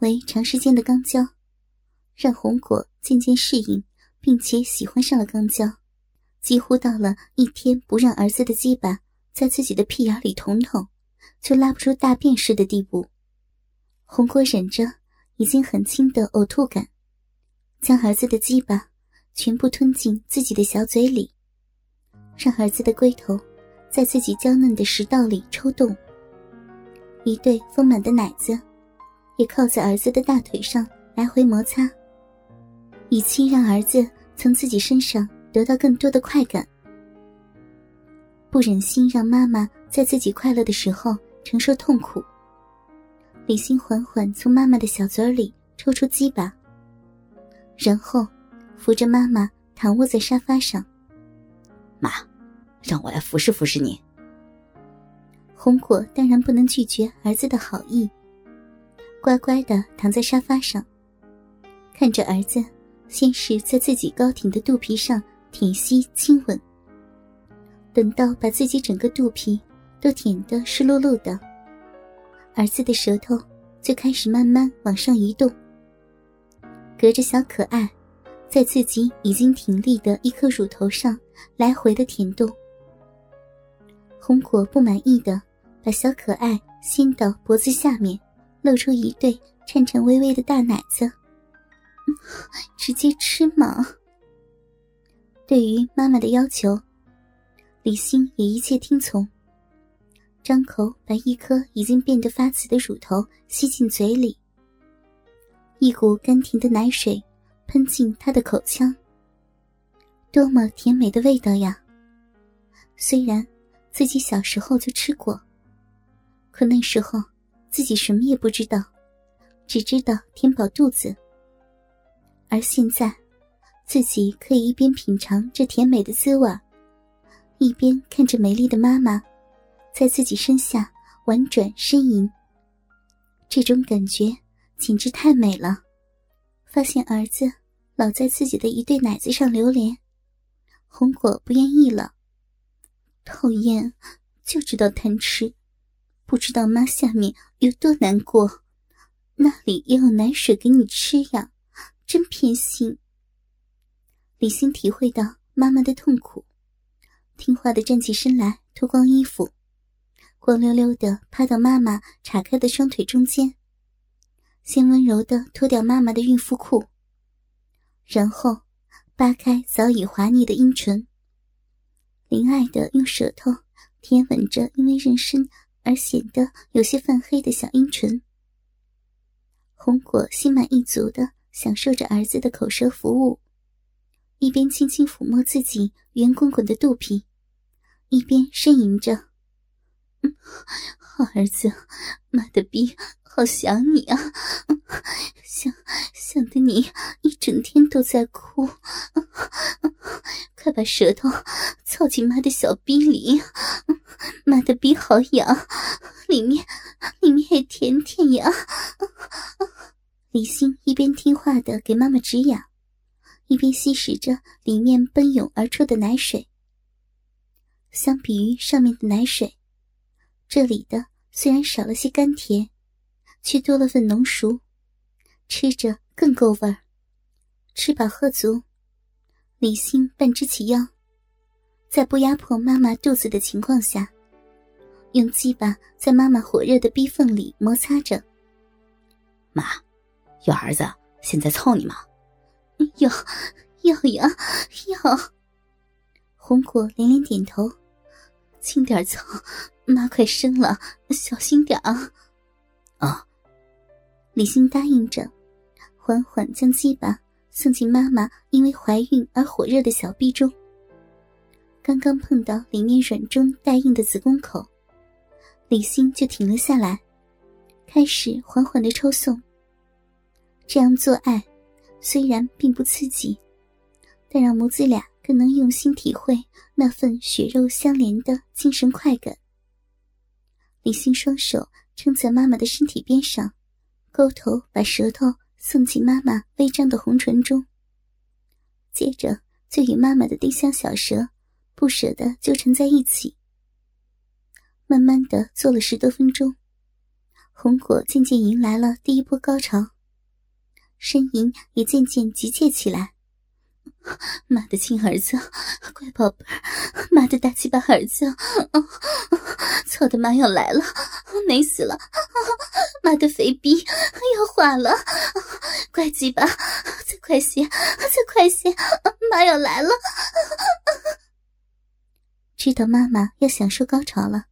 为长时间的肛交，让红果渐渐适应，并且喜欢上了肛交，几乎到了一天不让儿子的鸡巴在自己的屁眼里捅捅，就拉不出大便似的地步。红果忍着已经很轻的呕吐感，将儿子的鸡巴全部吞进自己的小嘴里，让儿子的龟头在自己娇嫩的食道里抽动，一对丰满的奶子也靠在儿子的大腿上来回摩擦，以期让儿子从自己身上得到更多的快感。不忍心让妈妈在自己快乐的时候承受痛苦。李欣缓缓从妈妈的小嘴里抽出鸡巴，然后扶着妈妈躺卧在沙发上。妈，让我来服侍服侍你。红果当然不能拒绝儿子的好意，乖乖的躺在沙发上，看着儿子先是在自己高挺的肚皮上舔吸亲吻，等到把自己整个肚皮都舔得湿漉漉的。儿子的舌头就开始慢慢往上移动，隔着小可爱，在自己已经挺立的一颗乳头上来回的舔动。红果不满意的把小可爱掀到脖子下面，露出一对颤颤巍巍的大奶子，直接吃嘛。对于妈妈的要求，李欣也一切听从。张口把一颗已经变得发紫的乳头吸进嘴里，一股甘甜的奶水喷进他的口腔。多么甜美的味道呀！虽然自己小时候就吃过，可那时候自己什么也不知道，只知道填饱肚子。而现在，自己可以一边品尝这甜美的滋味，一边看着美丽的妈妈。在自己身下婉转呻吟，这种感觉简直太美了。发现儿子老在自己的一对奶子上流连，红果不愿意了。讨厌，就知道贪吃，不知道妈下面有多难过，那里也有奶水给你吃呀，真偏心。李欣体会到妈妈的痛苦，听话的站起身来，脱光衣服。光溜溜的趴到妈妈岔开的双腿中间，先温柔的脱掉妈妈的孕妇裤，然后扒开早已滑腻的阴唇，怜爱的用舌头舔吻着因为妊娠而显得有些泛黑的小阴唇。红果心满意足的享受着儿子的口舌服务，一边轻轻抚摸自己圆滚滚的肚皮，一边呻吟着。好儿子，妈的逼，好想你啊！想想的你一整天都在哭，快把舌头凑进妈的小逼里，妈的逼好痒，里面里面也甜甜呀！李欣一边听话的给妈妈止痒，一边吸食着里面奔涌而出的奶水。相比于上面的奶水。这里的虽然少了些甘甜，却多了份浓熟，吃着更够味儿。吃饱喝足，李欣半支起腰，在不压迫妈妈肚子的情况下，用鸡巴在妈妈火热的逼缝里摩擦着。妈，有儿子现在操你吗？有，要呀，要。红果连连点头。轻点操，妈快生了，小心点啊！啊！李欣答应着，缓缓将鸡巴送进妈妈因为怀孕而火热的小臂中。刚刚碰到里面软中带硬的子宫口，李欣就停了下来，开始缓缓的抽送。这样做爱，虽然并不刺激，但让母子俩。更能用心体会那份血肉相连的精神快感。李欣双手撑在妈妈的身体边上，勾头把舌头送进妈妈微张的红唇中，接着就与妈妈的丁香小舌不舍得纠缠在一起。慢慢的做了十多分钟，红果渐渐迎来了第一波高潮，呻吟也渐渐急切起来。妈的亲儿子，乖宝贝儿，妈的大鸡巴儿子，操的妈要来了，美死了！妈的肥逼要化了，乖鸡巴，再快些，再快些，妈要来了！知道妈妈要享受高潮了，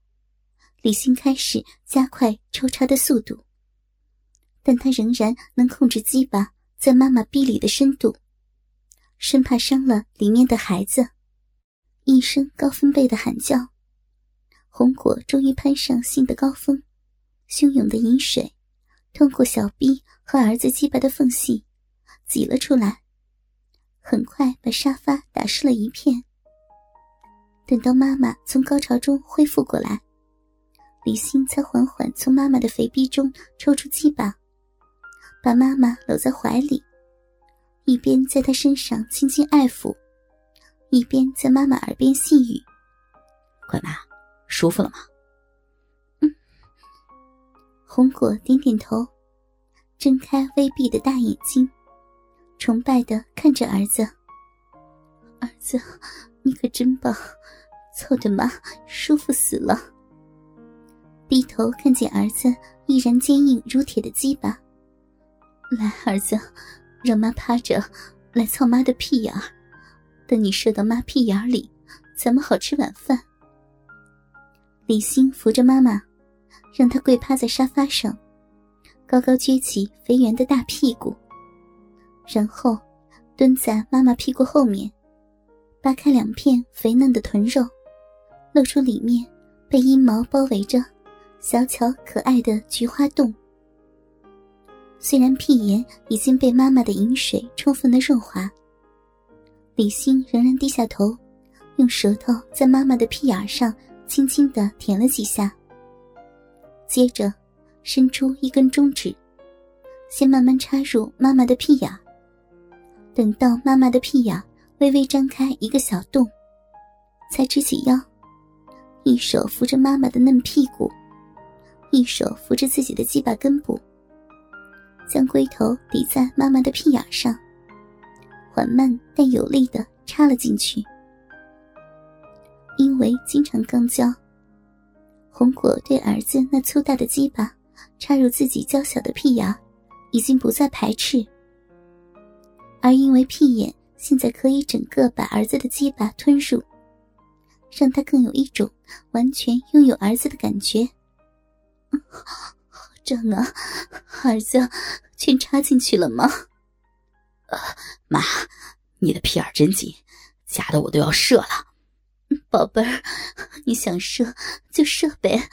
李欣开始加快抽插的速度，但他仍然能控制鸡巴在妈妈逼里的深度。生怕伤了里面的孩子，一声高分贝的喊叫，红果终于攀上性的高峰，汹涌的饮水通过小臂和儿子鸡巴的缝隙挤了出来，很快把沙发打湿了一片。等到妈妈从高潮中恢复过来，李欣才缓缓从妈妈的肥逼中抽出鸡巴，把妈妈搂在怀里。一边在她身上轻轻爱抚，一边在妈妈耳边细语：“乖妈，舒服了吗？”红果点点头，睁开微闭的大眼睛，崇拜的看着儿子：“儿子，你可真棒，操的妈，舒服死了。”低头看见儿子依然坚硬如铁的鸡巴，来，儿子。让妈趴着，来操妈的屁眼儿。等你射到妈屁眼里，咱们好吃晚饭。李欣扶着妈妈，让她跪趴在沙发上，高高撅起肥圆的大屁股，然后蹲在妈妈屁股后面，扒开两片肥嫩的臀肉，露出里面被阴毛包围着、小巧可爱的菊花洞。虽然屁眼已经被妈妈的饮水充分的润滑，李欣仍然低下头，用舌头在妈妈的屁眼上轻轻的舔了几下。接着，伸出一根中指，先慢慢插入妈妈的屁眼。等到妈妈的屁眼微微张开一个小洞，才直起腰，一手扶着妈妈的嫩屁股，一手扶着自己的鸡巴根部。将龟头抵在妈妈的屁眼上，缓慢但有力的插了进去。因为经常肛交，红果对儿子那粗大的鸡巴插入自己娇小的屁眼，已经不再排斥。而因为屁眼现在可以整个把儿子的鸡巴吞入，让他更有一种完全拥有儿子的感觉。胀啊，儿子，全插进去了吗？妈，你的屁眼真紧，夹的我都要射了。宝贝儿，你想射就射呗，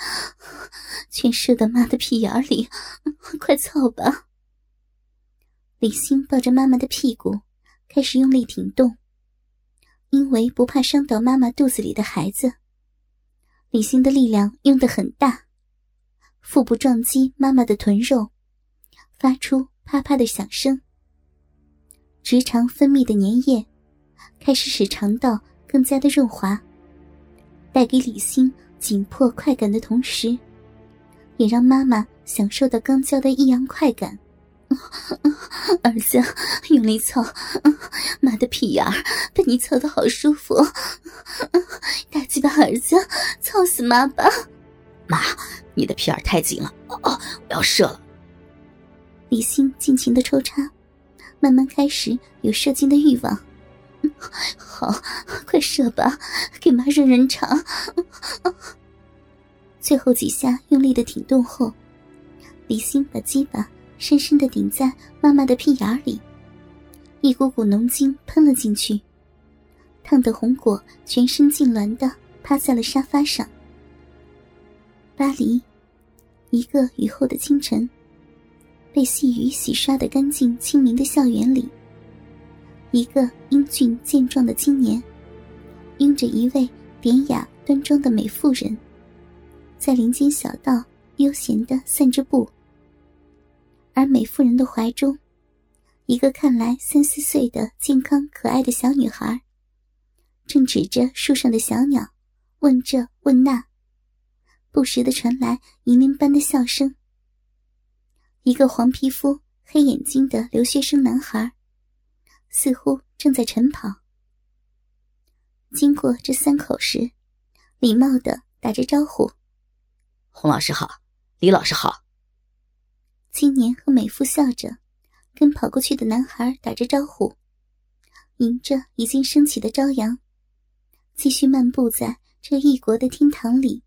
全射到妈的屁眼里，快操吧。李欣抱着妈妈的屁股，开始用力挺动。因为不怕伤到妈妈肚子里的孩子，李欣的力量用的很大。腹部撞击妈妈的臀肉，发出啪啪的响声。直肠分泌的粘液开始使肠道更加的润滑，带给李欣紧迫快感的同时，也让妈妈享受到刚交的异样快感。儿子，用力操，妈的屁眼儿被你操的好舒服，大鸡巴儿子，操死妈吧！妈，你的屁眼太紧了，哦，我要射了。李欣尽情的抽插，慢慢开始有射精的欲望。好，快射吧，给妈润润肠。最后几下用力的挺动后，李欣把鸡巴深深的顶在妈妈的屁眼里，一股股浓精喷了进去，烫得红果全身痉挛的趴在了沙发上。巴黎，一个雨后的清晨，被细雨洗刷的干净清明的校园里，一个英俊健壮的青年，拥着一位典雅端庄的美妇人，在林间小道悠闲的散着步。而美妇人的怀中，一个看来三四岁的健康可爱的小女孩，正指着树上的小鸟，问这问那。不时的传来银铃般的笑声。一个黄皮肤、黑眼睛的留学生男孩，似乎正在晨跑。经过这三口时，礼貌的打着招呼：“洪老师好，李老师好。”青年和美妇笑着，跟跑过去的男孩打着招呼，迎着已经升起的朝阳，继续漫步在这异国的厅堂里。